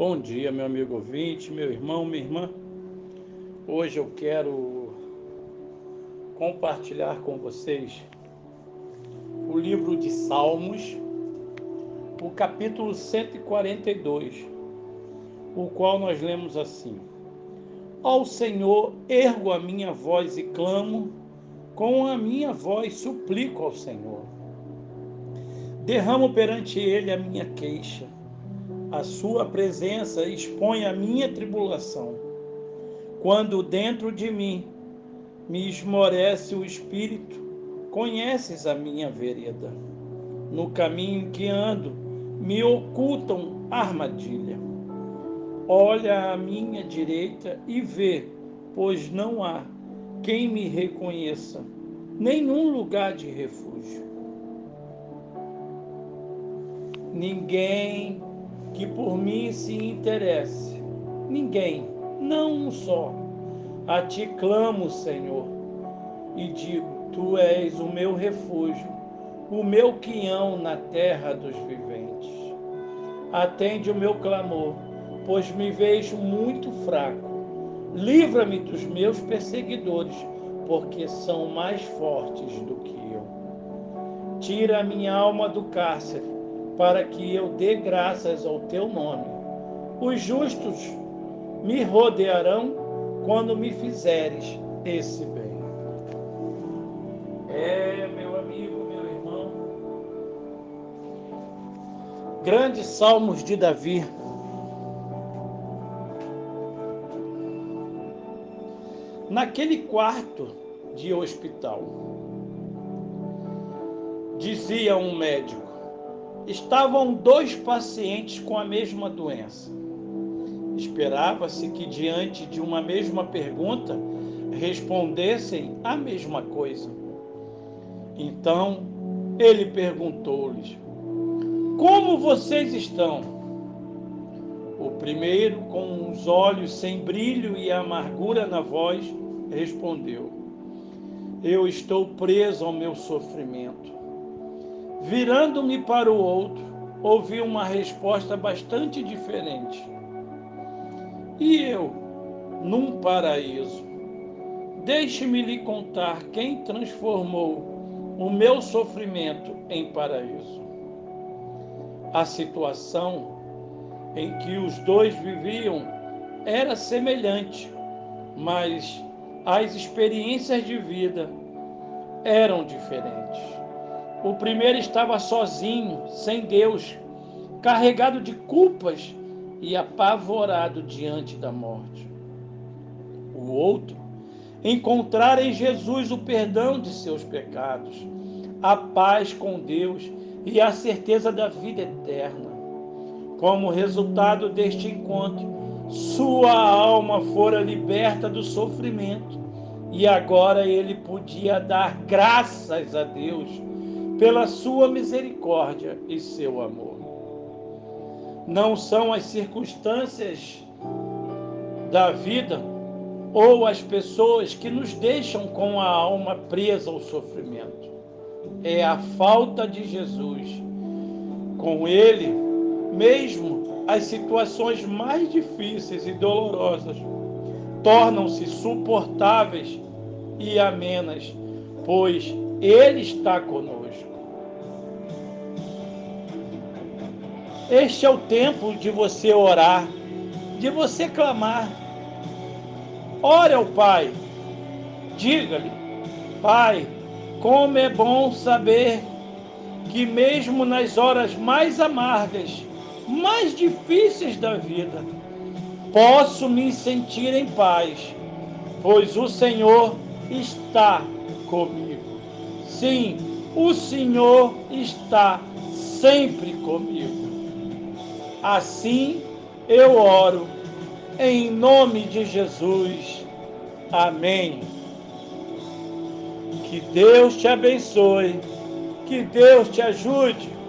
Bom dia, meu amigo ouvinte, meu irmão, minha irmã. Hoje eu quero compartilhar com vocês o livro de Salmos, o capítulo 142, o qual nós lemos assim: Ao Senhor ergo a minha voz e clamo, com a minha voz suplico ao Senhor. Derramo perante ele a minha queixa a sua presença expõe a minha tribulação. Quando dentro de mim me esmorece o espírito, conheces a minha vereda. No caminho que ando, me ocultam armadilha. Olha à minha direita e vê, pois não há quem me reconheça, nenhum lugar de refúgio. Ninguém que por mim se interesse. Ninguém, não um só. A ti clamo, Senhor, e digo: Tu és o meu refúgio, o meu quinhão na terra dos viventes. Atende o meu clamor, pois me vejo muito fraco. Livra-me dos meus perseguidores, porque são mais fortes do que eu. Tira a minha alma do cárcere para que eu dê graças ao teu nome. Os justos me rodearão quando me fizeres esse bem. É, meu amigo, meu irmão. Grandes salmos de Davi. Naquele quarto de hospital, dizia um médico: estavam dois pacientes com a mesma doença. Esperava-se que, diante de uma mesma pergunta, respondessem a mesma coisa. Então ele perguntou-lhes: Como vocês estão? O primeiro, com os olhos sem brilho e amargura na voz, respondeu: Eu estou preso ao meu sofrimento Virando-me para o outro, ouvi uma resposta bastante diferente. E eu, num paraíso, deixe-me lhe contar quem transformou o meu sofrimento em paraíso. A situação em que os dois viviam era semelhante, mas as experiências de vida eram diferentes. O primeiro estava sozinho, sem Deus, carregado de culpas e apavorado diante da morte. O outro encontrara em Jesus o perdão de seus pecados, a paz com Deus e a certeza da vida eterna. Como resultado deste encontro, sua alma fora liberta do sofrimento e agora ele podia dar graças a Deus pela sua misericórdia e seu amor. Não são as circunstâncias da vida ou as pessoas que nos deixam com a alma presa ao sofrimento. É a falta de Jesus. Com Ele, mesmo as situações mais difíceis e dolorosas tornam-se suportáveis e amenas, pois Ele está conosco. Este é o tempo de você orar, de você clamar. Ore ao Pai, diga-lhe: Pai, como é bom saber que, mesmo nas horas mais amargas, mais difíceis da vida, posso me sentir em paz, pois o Senhor está comigo. Sim, o Senhor está sempre comigo. Assim eu oro, em nome de Jesus. Amém. Que Deus te abençoe, que Deus te ajude